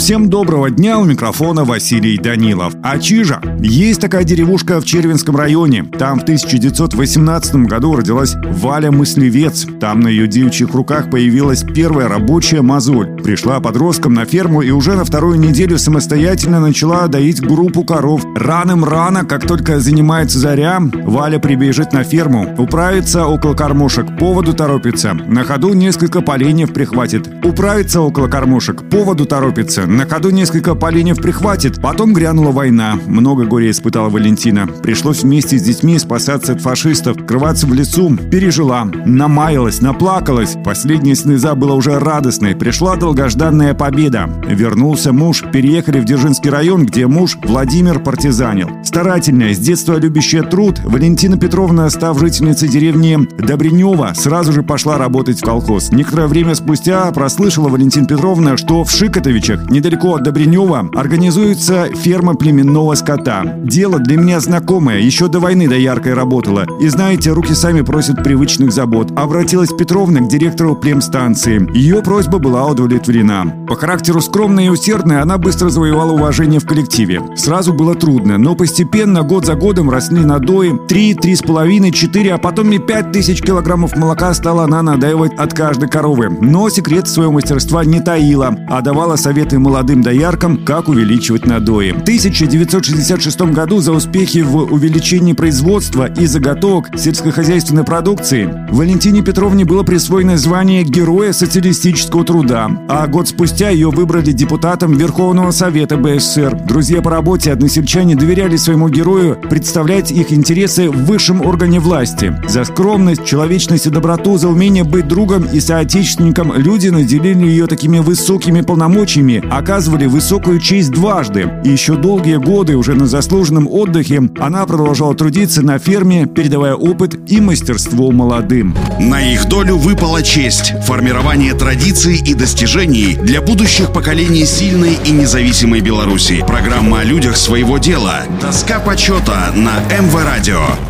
Всем доброго дня, у микрофона Василий Данилов. А Чижа. Есть такая деревушка в Червинском районе. Там в 1918 году родилась Валя Мыслевец. Там на ее девичьих руках появилась первая рабочая мозоль. Пришла подростком на ферму и уже на вторую неделю самостоятельно начала доить группу коров. Раным-рано, как только занимается заря, Валя прибежит на ферму, управится около кормушек, поводу торопится. На ходу несколько поленьев прихватит. Управится около кормушек, поводу торопится. На ходу несколько поленьев прихватит. Потом грянула война. Много горя испытала Валентина. Пришлось вместе с детьми спасаться от фашистов, крываться в лесу. Пережила. Намаялась, наплакалась. Последняя слеза была уже радостной. Пришла долгожданная победа. Вернулся муж. Переехали в Дзержинский район, где муж Владимир партизанил. Старательная, с детства любящая труд, Валентина Петровна, став жительницей деревни Добренева, сразу же пошла работать в колхоз. Некоторое время спустя прослышала Валентина Петровна, что в Шикотовичах не недалеко от Добренева организуется ферма племенного скота. Дело для меня знакомое, еще до войны до яркой работала. И знаете, руки сами просят привычных забот. Обратилась Петровна к директору племстанции. Ее просьба была удовлетворена. По характеру скромная и усердная, она быстро завоевала уважение в коллективе. Сразу было трудно, но постепенно, год за годом, росли надои. Три, три с половиной, четыре, а потом и пять тысяч килограммов молока стала она надаивать от каждой коровы. Но секрет своего мастерства не таила, а давала советы молодым дояркам, как увеличивать надои. В 1966 году за успехи в увеличении производства и заготовок сельскохозяйственной продукции Валентине Петровне было присвоено звание Героя социалистического труда, а год спустя ее выбрали депутатом Верховного Совета БССР. Друзья по работе, односельчане доверяли своему герою представлять их интересы в высшем органе власти. За скромность, человечность и доброту, за умение быть другом и соотечественником люди наделили ее такими высокими полномочиями, а оказывали высокую честь дважды. И еще долгие годы, уже на заслуженном отдыхе, она продолжала трудиться на ферме, передавая опыт и мастерство молодым. На их долю выпала честь – формирование традиций и достижений для будущих поколений сильной и независимой Беларуси. Программа о людях своего дела. Доска почета на МВ Радио.